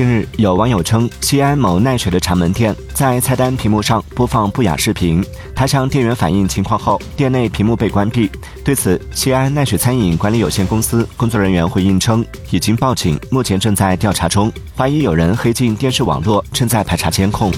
近日有网友称西安某奈雪的茶门店在菜单屏幕上播放不雅视频他向店员反映情况后店内屏幕被关闭对此西安奈雪餐饮管理有限公司工作人员回应称已经报警目前正在调查中。怀疑有人黑进电视网络正在排查监控。